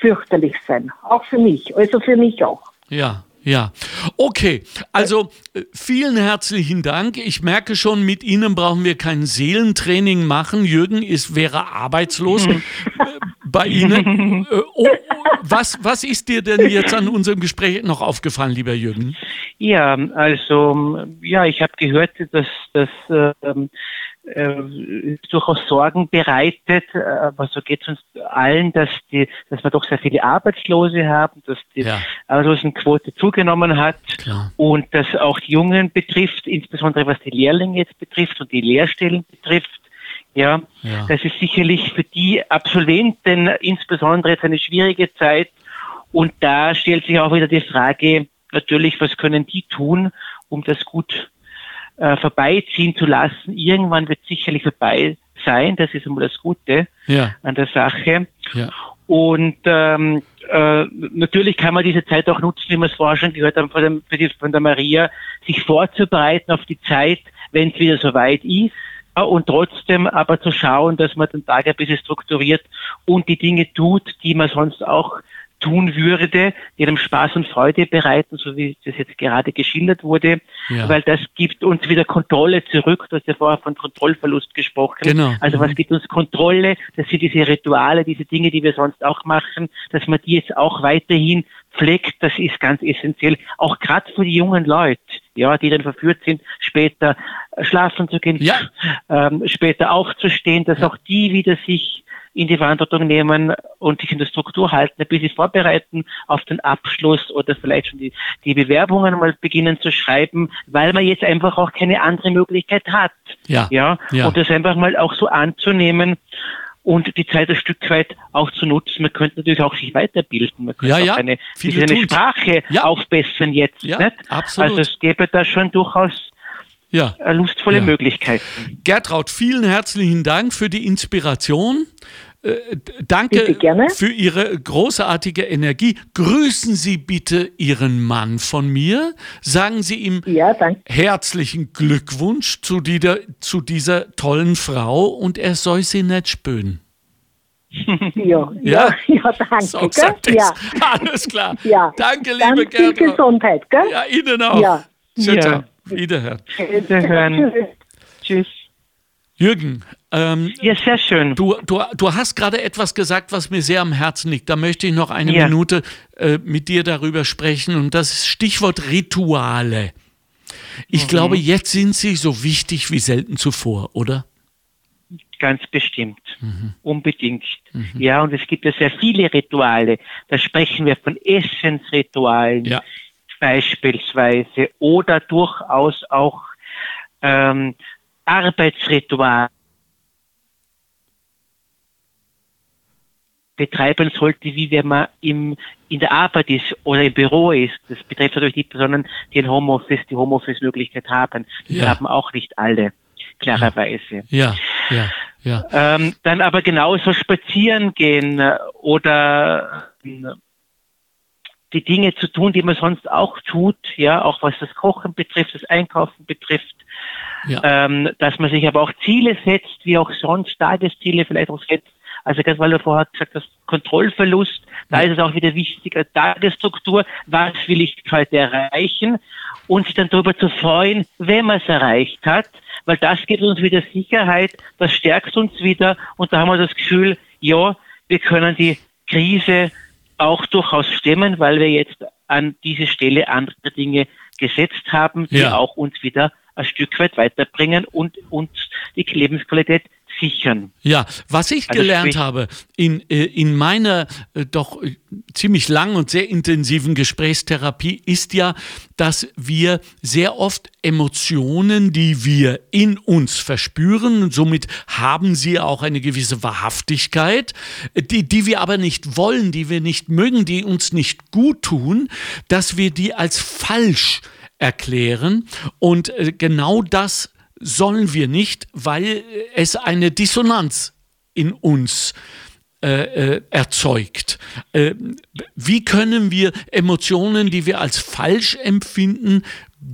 fürchterlich sein. Auch für mich, also für mich auch. Ja, ja, okay. Also äh, vielen herzlichen Dank. Ich merke schon, mit Ihnen brauchen wir kein Seelentraining machen. Jürgen ist, wäre arbeitslos. *laughs* *laughs* Bei Ihnen. *laughs* Äh, oh, was, was ist dir denn jetzt an unserem Gespräch noch aufgefallen, lieber Jürgen? Ja, also ja, ich habe gehört, dass, dass ähm, äh, durchaus Sorgen bereitet, äh, aber so geht es uns allen, dass die, dass wir doch sehr viele Arbeitslose haben, dass die ja. Arbeitslosenquote zugenommen hat Klar. und dass auch die Jungen betrifft, insbesondere was die Lehrlinge jetzt betrifft und die Lehrstellen betrifft. Ja, ja. das ist sicherlich für die Absolventen insbesondere jetzt eine schwierige Zeit. Und da stellt sich auch wieder die Frage, natürlich, was können die tun, um das gut äh, vorbeiziehen zu lassen. Irgendwann wird sicherlich vorbei sein. Das ist einmal das Gute ja. an der Sache. Ja. Und ähm, äh, natürlich kann man diese Zeit auch nutzen, wie wir es vorher schon gehört haben von, dem, von der Maria, sich vorzubereiten auf die Zeit, wenn es wieder soweit ist und trotzdem aber zu schauen, dass man den Tag ein bisschen strukturiert und die Dinge tut, die man sonst auch tun würde, die einem Spaß und Freude bereiten, so wie das jetzt gerade geschildert wurde, ja. weil das gibt uns wieder Kontrolle zurück. Du hast ja vorher von Kontrollverlust gesprochen. Genau. Also was gibt uns Kontrolle? Das sind diese Rituale, diese Dinge, die wir sonst auch machen, dass man die jetzt auch weiterhin pflegt, das ist ganz essentiell, auch gerade für die jungen Leute, ja, die dann verführt sind, später schlafen zu gehen, ja. ähm, später aufzustehen, dass ja. auch die wieder sich in die Verantwortung nehmen und sich in der Struktur halten, ein bisschen vorbereiten auf den Abschluss oder vielleicht schon die, die Bewerbungen mal beginnen zu schreiben, weil man jetzt einfach auch keine andere Möglichkeit hat. Ja. ja? ja. Und das einfach mal auch so anzunehmen und die Zeit ein Stück weit auch zu nutzen. Man könnte natürlich auch sich weiterbilden. Man könnte ja, ja. auch eine, eine Sprache ja. aufbessern jetzt. Ja, nicht? absolut. Also es gäbe da schon durchaus ja. lustvolle ja. Möglichkeiten. Gertraud, vielen herzlichen Dank für die Inspiration. Äh, danke für Ihre großartige Energie. Grüßen Sie bitte Ihren Mann von mir. Sagen Sie ihm ja, herzlichen Glückwunsch zu, die, zu, dieser tollen Frau und er soll sie nicht spüren. *laughs* Ja, ja, ja, danke. So ja. Alles klar. *laughs* Ja. Danke, liebe Gertrud. Gesundheit, gell? Ja, Ihnen auch. Ja. Tschüss. Ja. Wiederhören. Wiederhören. *laughs* Tschüss. Jürgen, Ähm, ja, sehr schön. Du, du, du hast gerade etwas gesagt, was mir sehr am Herzen liegt. Da möchte ich noch eine ja. Minute äh, mit dir darüber sprechen. Und das ist Stichwort Rituale. Ich mhm. glaube, jetzt sind sie so wichtig wie selten zuvor, oder? Ganz bestimmt. Mhm. Unbedingt. Mhm. Ja, und es gibt ja sehr viele Rituale. Da sprechen wir von Essensritualen ja. beispielsweise oder durchaus auch ähm, Arbeitsrituale betreiben sollte, wie wenn man im, in der Arbeit ist oder im Büro ist. Das betrifft natürlich die Personen, die ein Homeoffice, die Homeoffice-Möglichkeit haben. Die ja. haben auch nicht alle, klarerweise. Ja, ja, ja. Ähm, dann aber genauso spazieren gehen äh, oder äh, die Dinge zu tun, die man sonst auch tut, ja, auch was das Kochen betrifft, das Einkaufen betrifft, ja. ähm, dass man sich aber auch Ziele setzt, wie auch sonst Tagesziele vielleicht auch setzt, also ganz weil du vorher gesagt hast, Kontrollverlust, da ist es auch wieder wichtig, eine Tagesstruktur, was will ich heute erreichen? Und sich dann darüber zu freuen, wenn man es erreicht hat, weil das gibt uns wieder Sicherheit, das stärkt uns wieder. Und da haben wir das Gefühl, ja, wir können die Krise auch durchaus stemmen, weil wir jetzt an diese Stelle andere Dinge gesetzt haben, die ja. auch uns wieder ein Stück weit weiterbringen und uns die Lebensqualität sichern. Ja, was ich also gelernt habe in, äh, in meiner äh, doch äh, ziemlich langen und sehr intensiven Gesprächstherapie ist ja, dass wir sehr oft Emotionen, die wir in uns verspüren, und somit haben sie auch eine gewisse Wahrhaftigkeit, die, die wir aber nicht wollen, die wir nicht mögen, die uns nicht gut tun, dass wir die als falsch erklären und genau das sollen wir nicht, weil es eine Dissonanz in uns äh, äh, erzeugt. Äh, wie können wir Emotionen, die wir als falsch empfinden,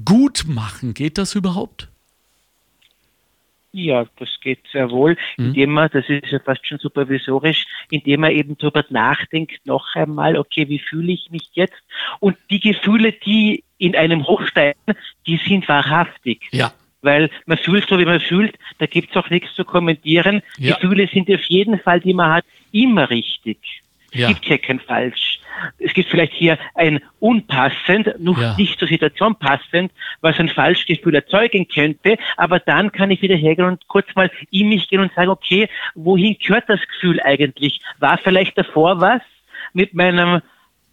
gut machen? Geht das überhaupt? Ja, das geht sehr wohl, mhm. indem man, das ist ja fast schon supervisorisch, indem man eben darüber nachdenkt, noch einmal, okay, wie fühle ich mich jetzt? Und die Gefühle, die in einem hochsteigen, die sind wahrhaftig. Ja weil man fühlt so, wie man fühlt, da gibt's auch nichts zu kommentieren. Ja. Gefühle sind auf jeden Fall, die man hat, immer richtig. Es ja. gibt hier kein Falsch. Es gibt vielleicht hier ein unpassend, noch ja. nicht zur Situation passend, was ein Falschgefühl erzeugen könnte, aber dann kann ich wieder hergehen und kurz mal in mich gehen und sagen, okay, wohin gehört das Gefühl eigentlich? War vielleicht davor was mit meinem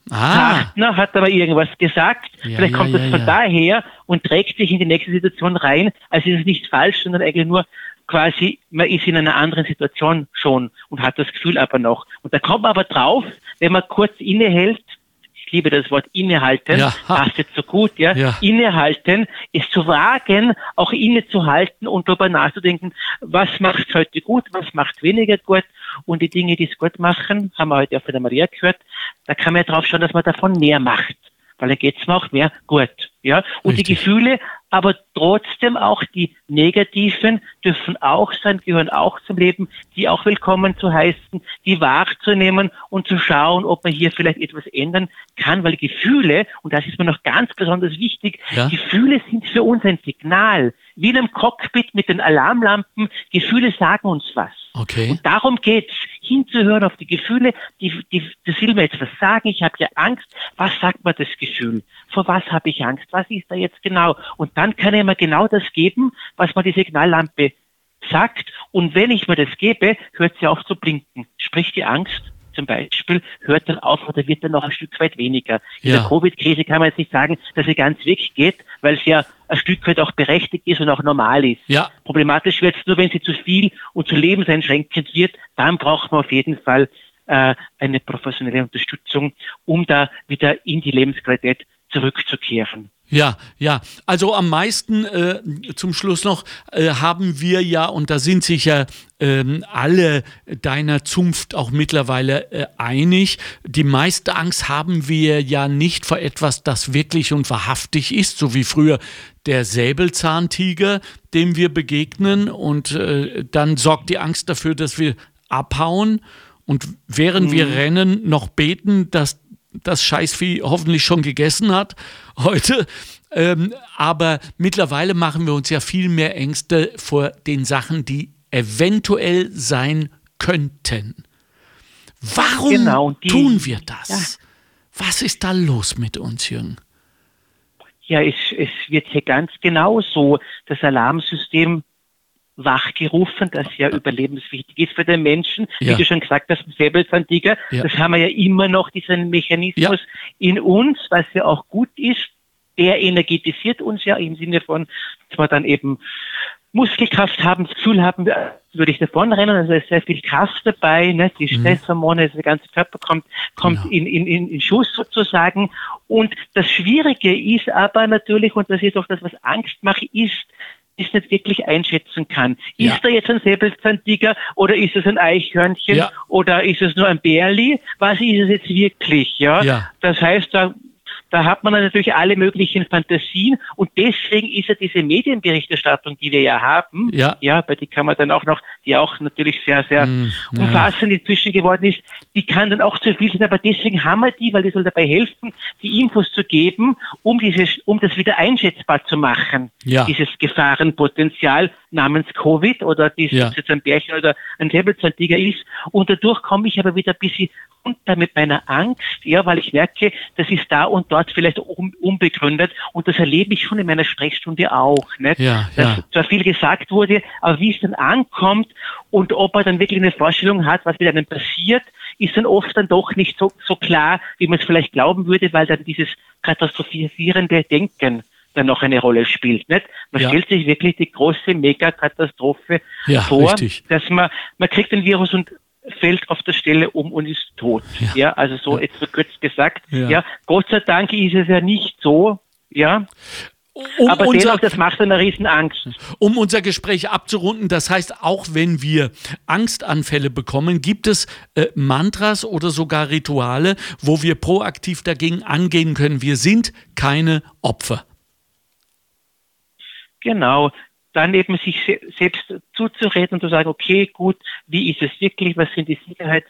Ah. Partner hat aber irgendwas gesagt, ja, vielleicht kommt ja, das von ja. daher und trägt sich in die nächste Situation rein. Also ist es nicht falsch, sondern eigentlich nur quasi, man ist in einer anderen Situation schon und hat das Gefühl aber noch. Und da kommt man aber drauf, wenn man kurz innehält ich liebe das Wort innehalten, ja. passt jetzt so gut, ja? ja. Innehalten, es zu wagen, auch innezuhalten und darüber nachzudenken, was macht heute gut, was macht weniger gut und die Dinge, die es gut machen, haben wir heute auch von der Maria gehört, da kann man ja drauf schauen, dass man davon mehr macht weil dann geht's mir auch mehr gut. Ja? Und Richtig. die Gefühle, aber trotzdem auch die negativen dürfen auch sein, gehören auch zum Leben, die auch willkommen zu heißen, die wahrzunehmen und zu schauen, ob man hier vielleicht etwas ändern kann, weil Gefühle, und das ist mir noch ganz besonders wichtig, ja? Gefühle sind für uns ein Signal. Wie in einem Cockpit mit den Alarmlampen, Gefühle sagen uns was. Okay. Und darum geht's, hinzuhören auf die Gefühle, die, die, das will mir jetzt was sagen, ich habe ja Angst, was sagt mir das Gefühl? Vor was habe ich Angst? Was ist da jetzt genau? Und dann kann ich mir genau das geben, was mir die Signallampe sagt. Und wenn ich mir das gebe, hört sie auf zu blinken. Sprich die Angst zum Beispiel hört dann auf oder wird dann noch ein Stück weit weniger. In ja. der Covid-Krise kann man jetzt nicht sagen, dass sie ganz weggeht, weil sie ja ein Stück weit auch berechtigt ist und auch normal ist. Ja. Problematisch wird es nur, wenn sie zu viel und zu lebenseinschränkend wird, dann braucht man auf jeden Fall äh, eine professionelle Unterstützung, um da wieder in die Lebensqualität zurückzukehren. Ja, ja. Also am meisten äh, zum Schluss noch äh, haben wir ja, und da sind sich ja äh, alle deiner Zunft auch mittlerweile äh, einig, die meiste Angst haben wir ja nicht vor etwas, das wirklich und wahrhaftig ist, so wie früher der Säbelzahntiger, dem wir begegnen. Und äh, dann sorgt die Angst dafür, dass wir abhauen und während mhm. wir rennen, noch beten, dass das Scheißvieh hoffentlich schon gegessen hat heute. Ähm, aber mittlerweile machen wir uns ja viel mehr Ängste vor den Sachen, die eventuell sein könnten. Warum genau, die, tun wir das? Ja. Was ist da los mit uns, Jürgen? Ja, es, es wird hier ganz genau so das Alarmsystem wachgerufen, das ja überlebenswichtig ist für den Menschen. Ja. Wie du schon gesagt hast, Säbelzahntiger, ja. das haben wir ja immer noch, diesen Mechanismus ja. in uns, was ja auch gut ist. Der energetisiert uns ja im Sinne von, dass wir dann eben Muskelkraft haben, das Gefühl haben, würde ich davonrennen, also ist sehr viel Kraft dabei, ne? die mhm. Stresshormone, also der ganze Körper kommt, kommt genau. in, in, in Schuss sozusagen. Und das Schwierige ist aber natürlich, und das ist auch das, was Angst macht, ist, ist nicht wirklich einschätzen kann. Ja. Ist da jetzt ein Säbelzahntiger oder ist es ein Eichhörnchen ja. oder ist es nur ein Bärli? Was ist es jetzt wirklich? Ja? ja. Das heißt, da da hat man natürlich alle möglichen Fantasien und deswegen ist ja diese Medienberichterstattung, die wir ja haben, ja, ja bei die kann man dann auch noch, die auch natürlich sehr, sehr mm, umfassend ja. inzwischen geworden ist, die kann dann auch zu viel sein, aber deswegen haben wir die, weil die soll dabei helfen, die Infos zu geben, um dieses, um das wieder einschätzbar zu machen, ja. dieses Gefahrenpotenzial namens Covid oder dieses ja. jetzt ein Bärchen oder ein Säbelzahntiger ist und dadurch komme ich aber wieder ein bisschen runter mit meiner Angst, ja, weil ich merke, das ist da und dort vielleicht unbegründet und das erlebe ich schon in meiner Sprechstunde auch, nicht? Ja, dass ja. zwar viel gesagt wurde, aber wie es dann ankommt und ob er dann wirklich eine Vorstellung hat, was mit einem passiert, ist dann oft dann doch nicht so, so klar, wie man es vielleicht glauben würde, weil dann dieses katastrophisierende Denken dann noch eine Rolle spielt. Nicht? Man ja. stellt sich wirklich die große Megakatastrophe ja, vor, richtig. dass man, man kriegt den Virus und fällt auf der Stelle um und ist tot. Ja, ja also so ja. jetzt verkürzt gesagt. Ja. ja, Gott sei Dank ist es ja nicht so. Ja. Um Aber unser, dennoch, das macht eine Riesenangst. Um unser Gespräch abzurunden, das heißt, auch wenn wir Angstanfälle bekommen, gibt es äh, Mantras oder sogar Rituale, wo wir proaktiv dagegen angehen können. Wir sind keine Opfer. Genau dann eben sich selbst zuzureden und zu sagen, okay, gut, wie ist es wirklich, was sind die Sicherheits,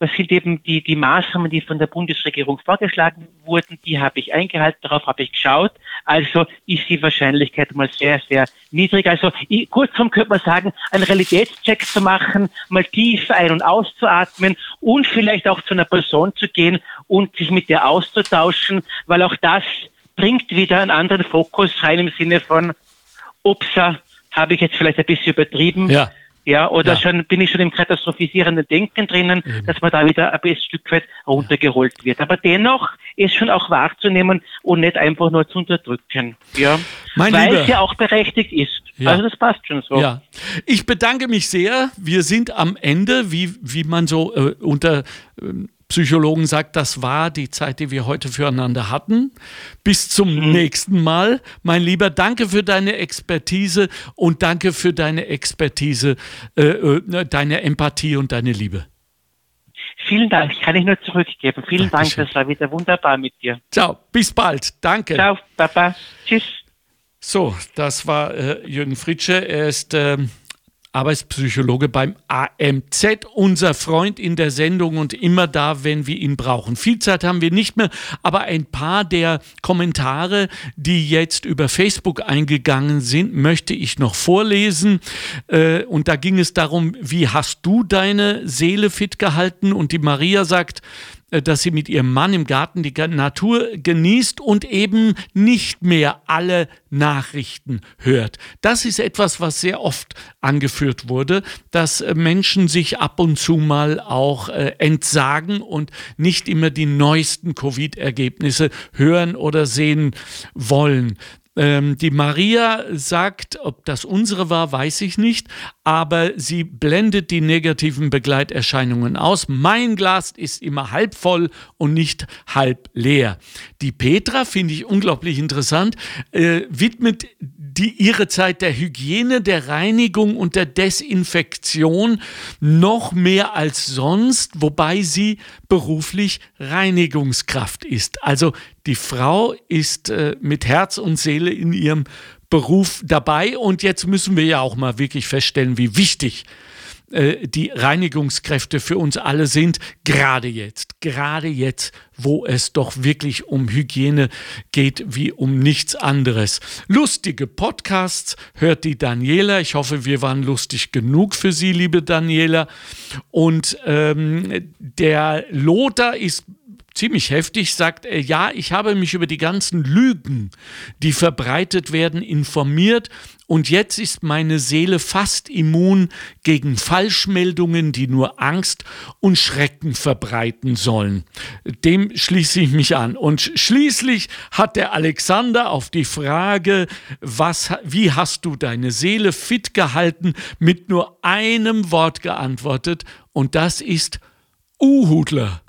was sind eben die, die Maßnahmen, die von der Bundesregierung vorgeschlagen wurden, die habe ich eingehalten, darauf habe ich geschaut. Also ist die Wahrscheinlichkeit mal sehr, sehr niedrig. Also kurzum könnte man sagen, einen Realitätscheck zu machen, mal tief ein- und auszuatmen und vielleicht auch zu einer Person zu gehen und sich mit der auszutauschen, weil auch das bringt wieder einen anderen Fokus rein im Sinne von, upsa, habe ich jetzt vielleicht ein bisschen übertrieben. Ja. Ja, oder ja. schon bin ich schon im katastrophisierenden Denken drinnen, Eben. dass man da wieder ein bisschen Stück weit runtergeholt wird. Aber dennoch ist schon auch wahrzunehmen und nicht einfach nur zu unterdrücken. Ja. Mein Weil Lieber. es ja auch berechtigt ist. Ja. Also das passt schon so. Ja. Ich bedanke mich sehr. Wir sind am Ende, wie, wie man so äh, unter äh, Psychologen sagt, das war die Zeit, die wir heute füreinander hatten. Bis zum mhm. nächsten Mal. Mein Lieber, danke für deine Expertise und danke für deine Expertise, äh, äh, deine Empathie und deine Liebe. Vielen Dank, kann ich nur zurückgeben. Vielen Dankeschön. Dank, das war wieder wunderbar mit dir. Ciao, bis bald. Danke. Ciao, Papa. Tschüss. So, das war äh, Jürgen Fritsche. Er ist ähm, Arbeitspsychologe beim AMZ, unser Freund in der Sendung und immer da, wenn wir ihn brauchen. Viel Zeit haben wir nicht mehr, aber ein paar der Kommentare, die jetzt über Facebook eingegangen sind, möchte ich noch vorlesen. Äh, und da ging es darum, wie hast du deine Seele fit gehalten? Und die Maria sagt, dass sie mit ihrem Mann im Garten die Natur genießt und eben nicht mehr alle Nachrichten hört. Das ist etwas, was sehr oft angeführt wurde, dass äh, Menschen sich ab und zu mal auch äh, entsagen und nicht immer die neuesten Covid-Ergebnisse hören oder sehen wollen. Ähm, die Maria sagt, ob das unsere war, weiß ich nicht, aber sie blendet die negativen Begleiterscheinungen aus. Mein Glas ist immer halb voll und nicht halb leer. Die Petra, finde ich unglaublich interessant, äh, widmet die ihre Zeit der Hygiene, der Reinigung und der Desinfektion noch mehr als sonst, wobei sie beruflich Reinigungskraft ist. Also die Frau ist äh, mit Herz und Seele in ihrem Beruf dabei und jetzt müssen wir ja auch mal wirklich feststellen, wie wichtig die Reinigungskräfte für uns alle sind, gerade jetzt, gerade jetzt, wo es doch wirklich um Hygiene geht wie um nichts anderes. Lustige Podcasts hört die Daniela. Ich hoffe, wir waren lustig genug für Sie, liebe Daniela. Und ähm, der Lothar ist ziemlich heftig, sagt er, ja, ich habe mich über die ganzen Lügen, die verbreitet werden, informiert und jetzt ist meine Seele fast immun gegen Falschmeldungen, die nur Angst und Schrecken verbreiten sollen. Dem schließe ich mich an. Und schließlich hat der Alexander auf die Frage, was, wie hast du deine Seele fit gehalten, mit nur einem Wort geantwortet und das ist Uhudler.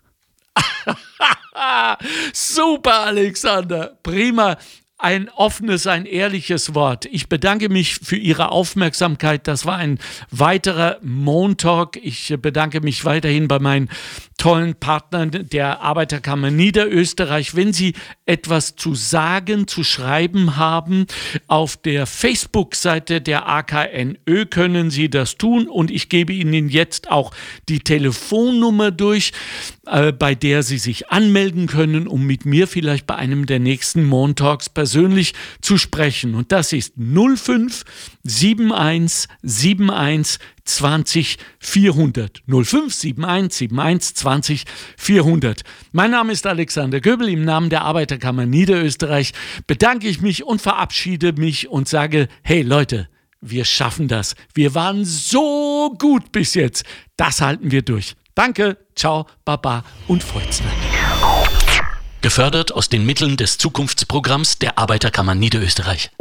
*laughs* Super, Alexander. Prima ein offenes, ein ehrliches Wort. Ich bedanke mich für Ihre Aufmerksamkeit. Das war ein weiterer Montalk. Ich bedanke mich weiterhin bei meinen tollen Partnern der Arbeiterkammer Niederösterreich. Wenn Sie etwas zu sagen, zu schreiben haben, auf der Facebook-Seite der AKNÖ können Sie das tun und ich gebe Ihnen jetzt auch die Telefonnummer durch, äh, bei der Sie sich anmelden können, um mit mir vielleicht bei einem der nächsten Montalks persönlich zu sprechen. Und das ist 05 71 71 20 400. 05 71 71 20 400. Mein Name ist Alexander Göbel. Im Namen der Arbeiterkammer Niederösterreich bedanke ich mich und verabschiede mich und sage, hey Leute, wir schaffen das. Wir waren so gut bis jetzt. Das halten wir durch. Danke, ciao, baba und Freudznacht. Gefördert aus den Mitteln des Zukunftsprogramms der Arbeiterkammer Niederösterreich.